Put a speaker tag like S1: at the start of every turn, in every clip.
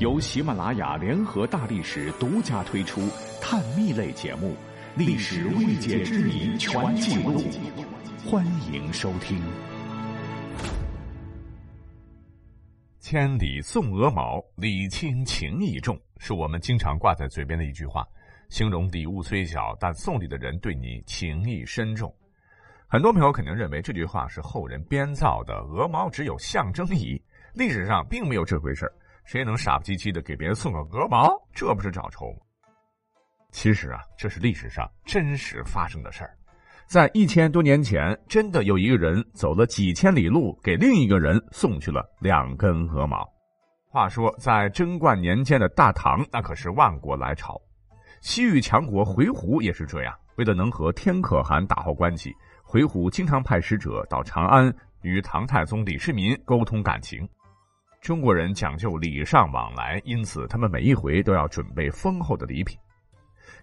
S1: 由喜马拉雅联合大历史独家推出探秘类节目《历史未解之谜全记录》，欢迎收听。
S2: 千里送鹅毛，礼轻情意重，是我们经常挂在嘴边的一句话，形容礼物虽小，但送礼的人对你情意深重。很多朋友肯定认为这句话是后人编造的，鹅毛只有象征意义，历史上并没有这回事儿谁能傻不唧唧的给别人送个鹅毛？这不是找抽吗？其实啊，这是历史上真实发生的事儿。在一千多年前，真的有一个人走了几千里路，给另一个人送去了两根鹅毛。话说，在贞观年间的大唐，那可是万国来朝，西域强国回鹘也是这样。为了能和天可汗打好关系。回鹘经常派使者到长安与唐太宗李世民沟通感情。中国人讲究礼尚往来，因此他们每一回都要准备丰厚的礼品。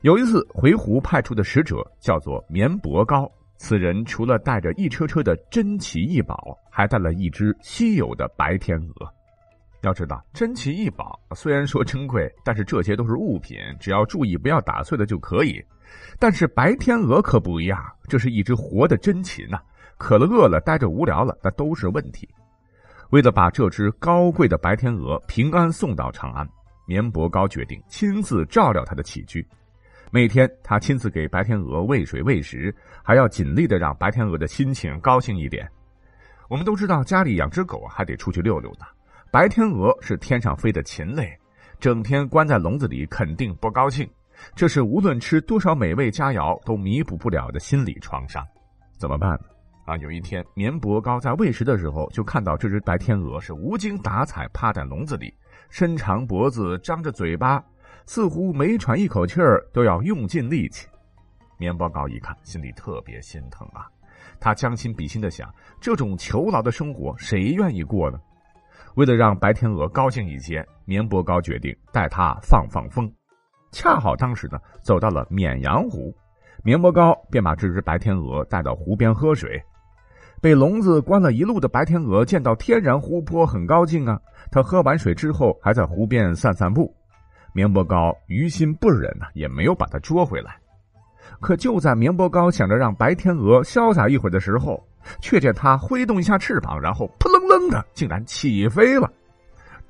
S2: 有一次，回鹘派出的使者叫做绵伯高，此人除了带着一车车的珍奇异宝，还带了一只稀有的白天鹅。要知道，珍奇异宝虽然说珍贵，但是这些都是物品，只要注意不要打碎了就可以。但是白天鹅可不一样，这是一只活的真禽呐！渴了、饿了、待着无聊了，那都是问题。为了把这只高贵的白天鹅平安送到长安，绵伯高决定亲自照料它的起居。每天，他亲自给白天鹅喂水喂食，还要尽力的让白天鹅的心情高兴一点。我们都知道，家里养只狗还得出去溜溜呢。白天鹅是天上飞的禽类，整天关在笼子里，肯定不高兴。这是无论吃多少美味佳肴都弥补不了的心理创伤，怎么办呢？啊，有一天，绵伯高在喂食的时候，就看到这只白天鹅是无精打采趴在笼子里，伸长脖子，张着嘴巴，似乎每喘一口气儿都要用尽力气。绵伯高一看，心里特别心疼啊，他将心比心的想：这种囚牢的生活，谁愿意过呢？为了让白天鹅高兴一些，绵伯高决定带它放放风。恰好当时呢，走到了绵阳湖，绵伯高便把这只白天鹅带到湖边喝水。被笼子关了一路的白天鹅见到天然湖泊，很高兴啊。它喝完水之后，还在湖边散散步。绵伯高于心不忍呐，也没有把它捉回来。可就在绵伯高想着让白天鹅潇洒一会儿的时候，却见它挥动一下翅膀，然后扑棱棱的竟然起飞了。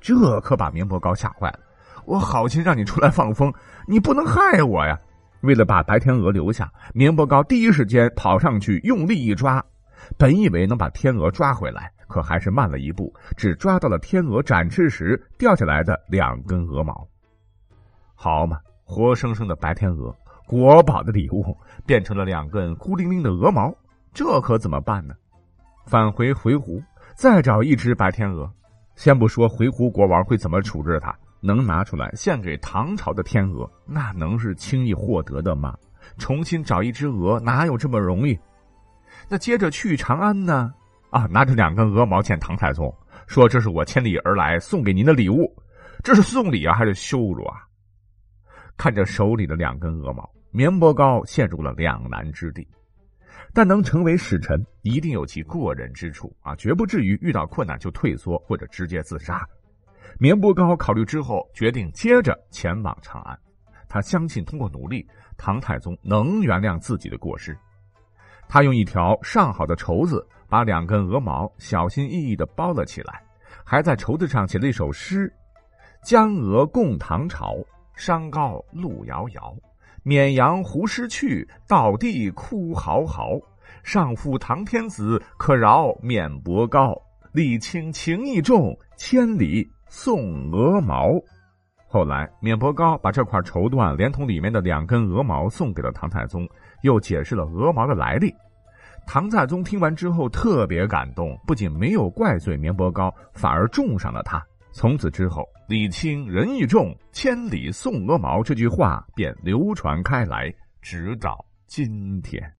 S2: 这可把绵伯高吓坏了。我好心让你出来放风，你不能害我呀！为了把白天鹅留下，绵伯高第一时间跑上去用力一抓，本以为能把天鹅抓回来，可还是慢了一步，只抓到了天鹅展翅时掉下来的两根鹅毛。好嘛，活生生的白天鹅，国宝的礼物变成了两根孤零零的鹅毛，这可怎么办呢？返回回鹘，再找一只白天鹅。先不说回鹘国王会怎么处置它。能拿出来献给唐朝的天鹅，那能是轻易获得的吗？重新找一只鹅，哪有这么容易？那接着去长安呢？啊，拿着两根鹅毛见唐太宗，说这是我千里而来送给您的礼物，这是送礼啊，还是羞辱啊？看着手里的两根鹅毛，绵伯高陷入了两难之地。但能成为使臣，一定有其过人之处啊，绝不至于遇到困难就退缩或者直接自杀。绵伯高考虑之后，决定接着前往长安。他相信通过努力，唐太宗能原谅自己的过失。他用一条上好的绸子把两根鹅毛小心翼翼地包了起来，还在绸子上写了一首诗：“江鹅共唐朝，山高路遥遥。绵阳湖失去，道地哭嚎嚎。上负唐天子，可饶绵伯高。礼轻情意重，千里。”送鹅毛，后来绵伯高把这块绸缎连同里面的两根鹅毛送给了唐太宗，又解释了鹅毛的来历。唐太宗听完之后特别感动，不仅没有怪罪绵伯高，反而重赏了他。从此之后，“礼轻人意重，千里送鹅毛”这句话便流传开来，直到今天。